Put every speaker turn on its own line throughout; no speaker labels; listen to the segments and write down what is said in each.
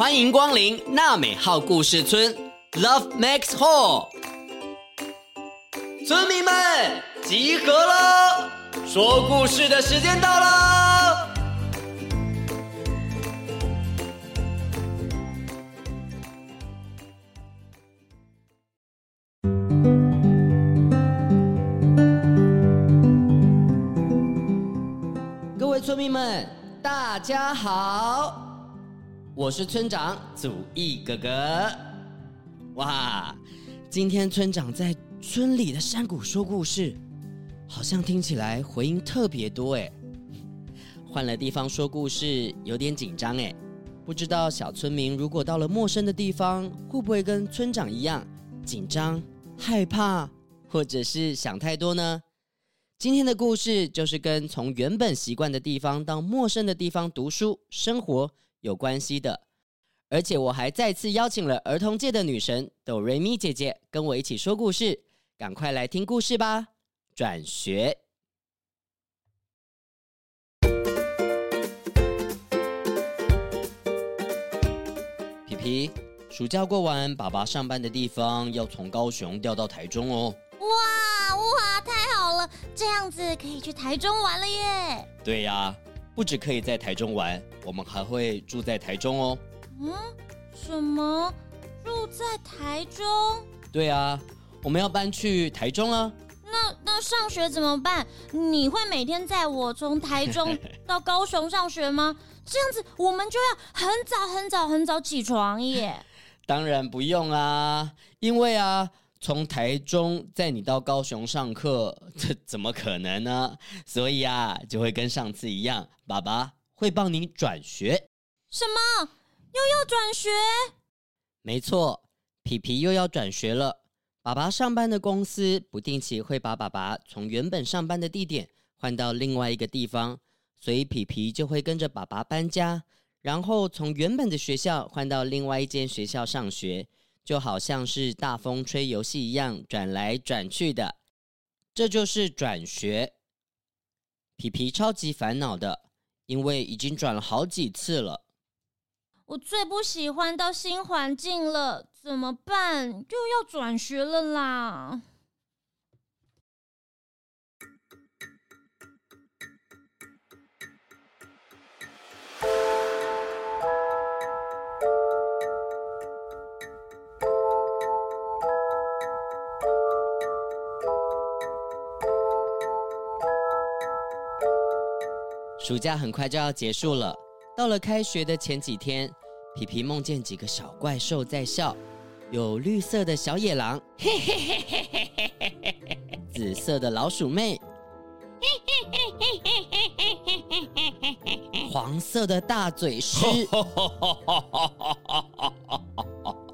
欢迎光临娜美号故事村，Love Max Hall。村民们集合了，说故事的时间到了。各位村民们，大家好。我是村长祖义哥哥，哇！今天村长在村里的山谷说故事，好像听起来回音特别多哎。换了地方说故事，有点紧张哎。不知道小村民如果到了陌生的地方，会不会跟村长一样紧张、害怕，或者是想太多呢？今天的故事就是跟从原本习惯的地方到陌生的地方读书、生活。有关系的，而且我还再次邀请了儿童界的女神哆瑞咪姐姐跟我一起说故事，赶快来听故事吧！转学，皮皮，暑假过完，爸爸上班的地方要从高雄调到台中哦。
哇哇，太好了，这样子可以去台中玩了耶！
对呀。不只可以在台中玩，我们还会住在台中哦。
嗯？什么？住在台中？
对啊，我们要搬去台中啊。
那那上学怎么办？你会每天载我从台中到高雄上学吗？这样子我们就要很早很早很早起床耶。
当然不用啊，因为啊。从台中载你到高雄上课，这怎么可能呢？所以啊，就会跟上次一样，爸爸会帮你转学。
什么？又要转学？
没错，皮皮又要转学了。爸爸上班的公司不定期会把爸爸从原本上班的地点换到另外一个地方，所以皮皮就会跟着爸爸搬家，然后从原本的学校换到另外一间学校上学。就好像是大风吹游戏一样转来转去的，这就是转学。皮皮超级烦恼的，因为已经转了好几次了。
我最不喜欢到新环境了，怎么办？又要转学了啦！
暑假很快就要结束了，到了开学的前几天，皮皮梦见几个小怪兽在笑，有绿色的小野狼，紫色的老鼠妹，黄色的大嘴狮，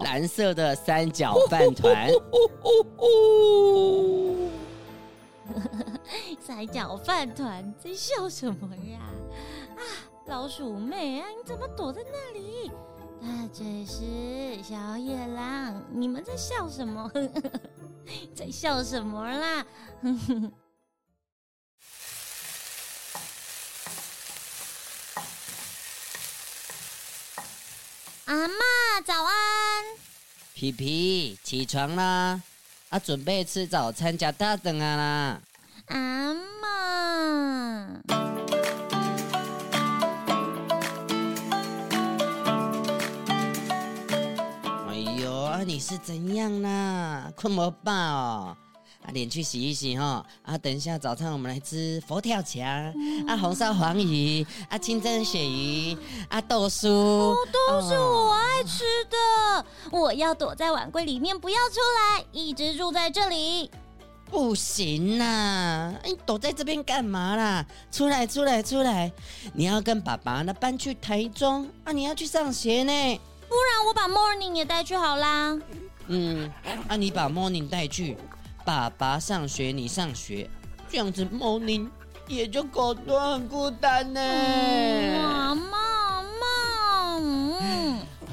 蓝色的三角饭团。
三角饭团在笑什么呀？啊，老鼠妹啊，你怎么躲在那里？大嘴狮，小野狼，你们在笑什么？在笑什么啦？阿妈，早安！
皮皮，起床啦！啊，准备吃早餐，加大灯啊啦！
阿妈，
哎呦，你是怎样啦？困不饱哦？啊，脸去洗一洗哈！啊，等一下早餐我们来吃佛跳墙，嗯、啊，红烧黄鱼，啊，清蒸鳕鱼，啊，豆酥，
都是我爱吃的。我要躲在碗柜里面，不要出来，一直住在这里。
不行啦！你躲在这边干嘛啦？出来，出来，出来！你要跟爸爸那搬去台中啊！你要去上学呢，
不然我把 Morning 也带去好啦。
嗯，啊，你把 Morning 带去，爸爸上学，你上学，这样子 Morning 也就搞得很孤单呢。
妈妈妈，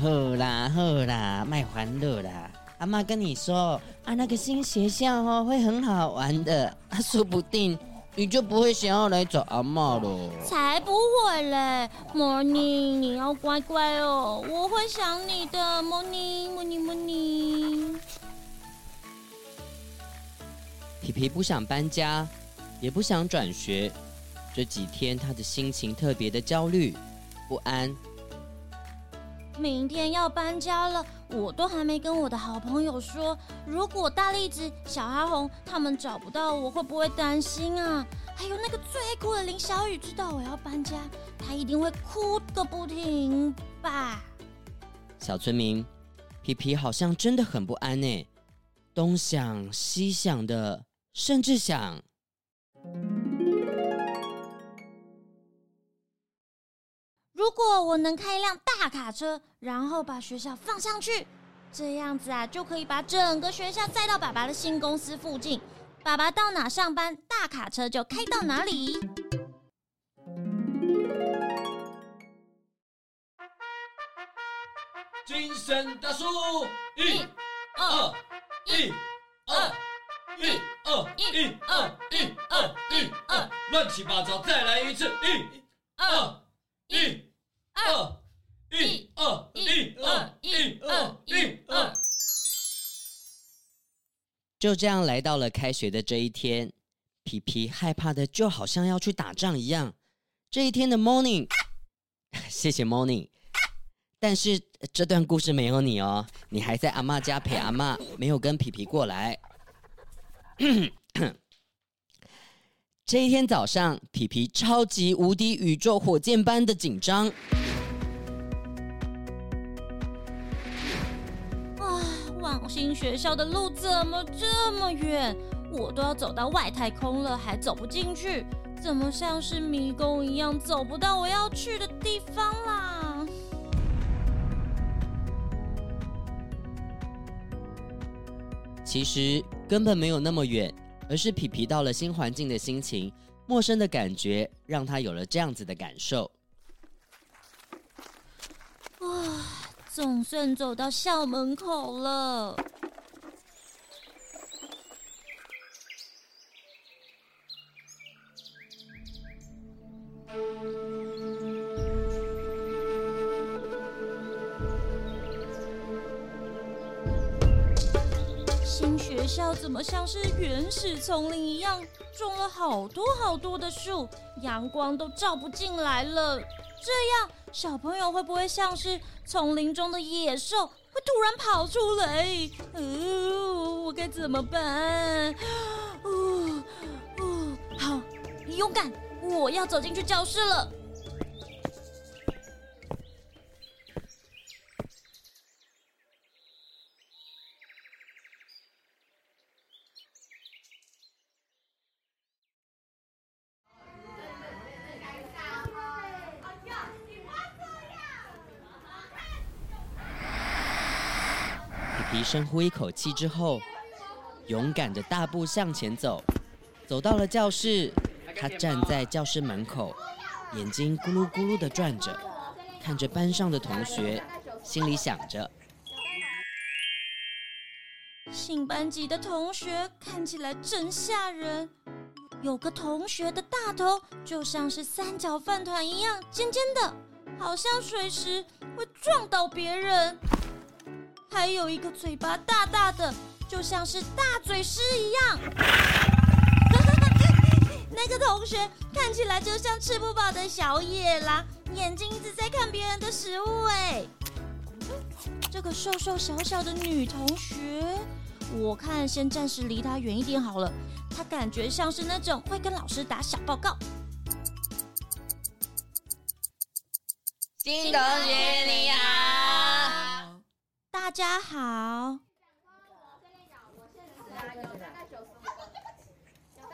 好啦好啦，卖欢乐啦。阿妈跟你说啊，那个新学校哦会很好玩的 啊，说不定你就不会想要来找阿妈了？
才不会嘞，Morning，你要乖乖哦，我会想你的，Morning，Morning，Morning。
皮皮不想搬家，也不想转学，这几天他的心情特别的焦虑不安。
明天要搬家了，我都还没跟我的好朋友说。如果大栗子、小阿红他们找不到我，会不会担心啊？还有那个最爱哭的林小雨，知道我要搬家，他一定会哭个不停吧？
小村民，皮皮好像真的很不安呢，东想西想的，甚至想。
如果我能开一辆大卡车，然后把学校放上去，这样子啊，就可以把整个学校载到爸爸的新公司附近。爸爸到哪上班，大卡车就开到哪里。
精神大数，一、二、一、二、一、二、一、二、一、二、一、二，乱七八糟，再来一次，一、二、一。一二一二一二一二，
就这样来到了开学的这一天，皮皮害怕的就好像要去打仗一样。这一天的 morning，谢谢 morning，但是这段故事没有你哦，你还在阿妈家陪阿妈，没有跟皮皮过来。这一天早上，皮皮超级无敌宇宙火箭般的紧张。
新学校的路怎么这么远？我都要走到外太空了，还走不进去，怎么像是迷宫一样，走不到我要去的地方啦？
其实根本没有那么远，而是皮皮到了新环境的心情，陌生的感觉，让他有了这样子的感受。
哇！总算走到校门口了。新学校怎么像是原始丛林一样，种了好多好多的树，阳光都照不进来了。这样小朋友会不会像是？丛林中的野兽会突然跑出来，呃，我该怎么办？哦哦，好，勇敢，我要走进去教室了。
深呼一口气之后，勇敢的大步向前走，走到了教室。他站在教室门口，眼睛咕噜咕噜的转着，看着班上的同学，心里想着：
新班级的同学看起来真吓人，有个同学的大头就像是三角饭团一样尖尖的，好像随时会撞到别人。还有一个嘴巴大大的，就像是大嘴狮一样。那个同学看起来就像吃不饱的小野狼，眼睛一直在看别人的食物。哎，这个瘦瘦小小的女同学，我看先暂时离她远一点好了。她感觉像是那种会跟老师打小报告。
新同学你好。
大家好。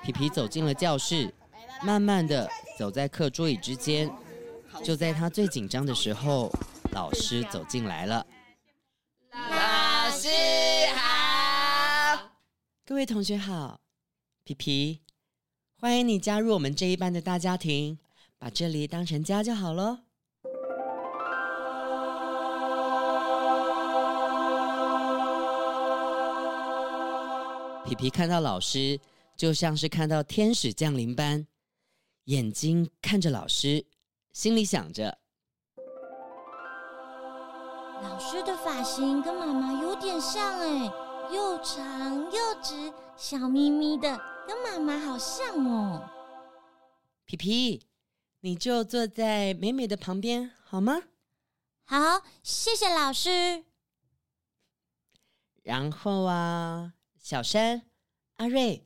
皮皮走进了教室，慢慢的走在课桌椅之间。就在他最紧张的时候，老师走进来了。
老师好，
各位同学好。皮皮，欢迎你加入我们这一班的大家庭，把这里当成家就好喽。皮皮看到老师，就像是看到天使降临般，眼睛看着老师，心里想着：
老师的发型跟妈妈有点像哎，又长又直，笑眯眯的，跟妈妈好像哦。
皮皮，你就坐在美美的旁边好吗？
好，谢谢老师。
然后啊，小山、阿瑞。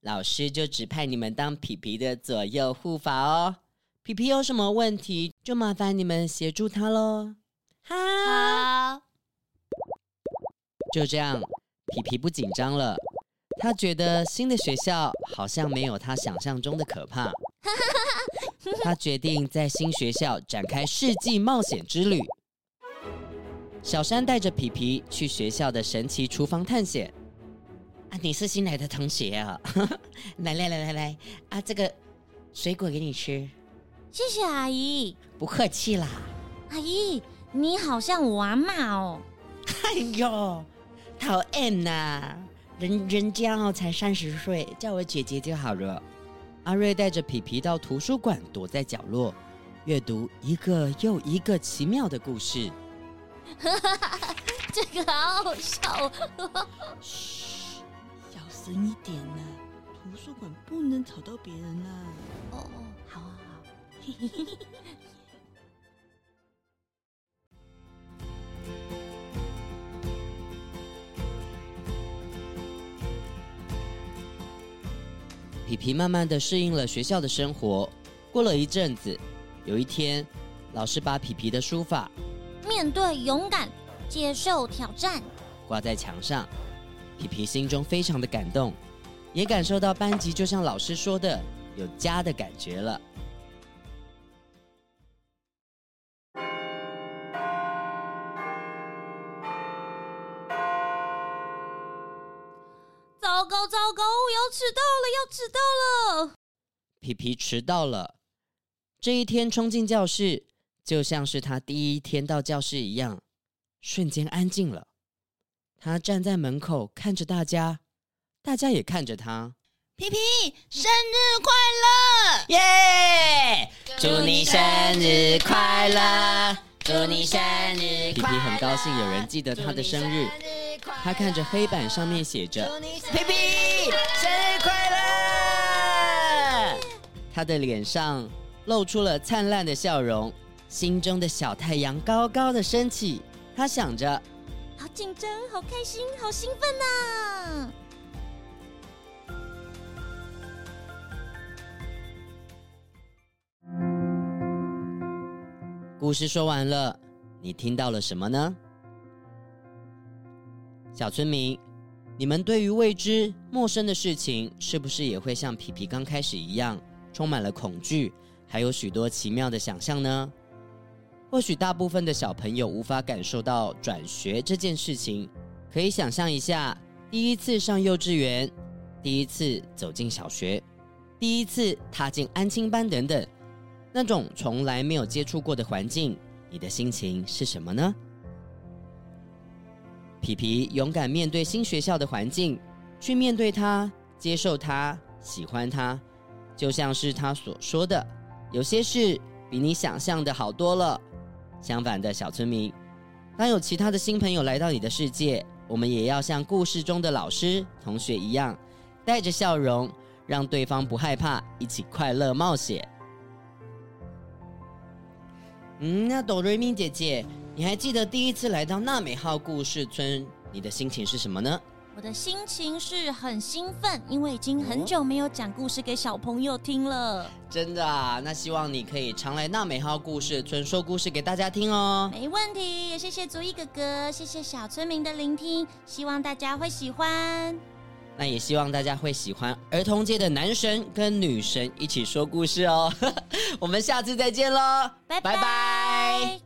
老师就指派你们当皮皮的左右护法哦。皮皮有什么问题，就麻烦你们协助他喽。
好，
就这样，皮皮不紧张了。他觉得新的学校好像没有他想象中的可怕。他决定在新学校展开世纪冒险之旅。小山带着皮皮去学校的神奇厨房探险。啊，你是新来的同学啊！来来来来来，啊，这个水果给你吃，
谢谢阿姨。
不客气啦，
阿姨，你好像我阿嬷哦。
哎呦，讨厌呐，人人家哦才三十岁，叫我姐姐就好了。阿瑞带着皮皮到图书馆，躲在角落，阅读一个又一个奇妙的故事。
这个好好笑哦。
小声一点呐，图书馆不能吵到别人啦。
哦哦，好好好。
皮皮慢慢的适应了学校的生活。过了一阵子，有一天，老师把皮皮的书法“
面对勇敢，接受挑战”
挂在墙上。皮皮心中非常的感动，也感受到班级就像老师说的有家的感觉了。
糟糕糟糕，我要迟到了，要迟到了！
皮皮迟到了，这一天冲进教室，就像是他第一天到教室一样，瞬间安静了。他站在门口看着大家，大家也看着他。
皮皮，生日快乐！耶！祝你生日快乐！祝你生日快乐！
皮皮很高兴有人记得他的生日。他看着黑板上面写着“
皮皮生日快乐”，
他的脸上露出了灿烂的笑容，心中的小太阳高高的升起。他想着。
好紧张，好开心，好兴奋呐！
故事说完了，你听到了什么呢？小村民，你们对于未知、陌生的事情，是不是也会像皮皮刚开始一样，充满了恐惧，还有许多奇妙的想象呢？或许大部分的小朋友无法感受到转学这件事情，可以想象一下，第一次上幼稚园，第一次走进小学，第一次踏进安亲班等等，那种从来没有接触过的环境，你的心情是什么呢？皮皮勇敢面对新学校的环境，去面对它，接受它，喜欢它，就像是他所说的，有些事比你想象的好多了。相反的小村民，当有其他的新朋友来到你的世界，我们也要像故事中的老师、同学一样，带着笑容，让对方不害怕，一起快乐冒险。嗯，那哆瑞咪姐姐，你还记得第一次来到娜美号故事村，你的心情是什么呢？
我的心情是很兴奋，因为已经很久没有讲故事给小朋友听了。
真的啊，那希望你可以常来娜美号故事村说故事给大家听哦。
没问题，也谢谢足一哥哥，谢谢小村民的聆听，希望大家会喜欢。
那也希望大家会喜欢儿童界的男神跟女神一起说故事哦。我们下次再见喽，拜拜。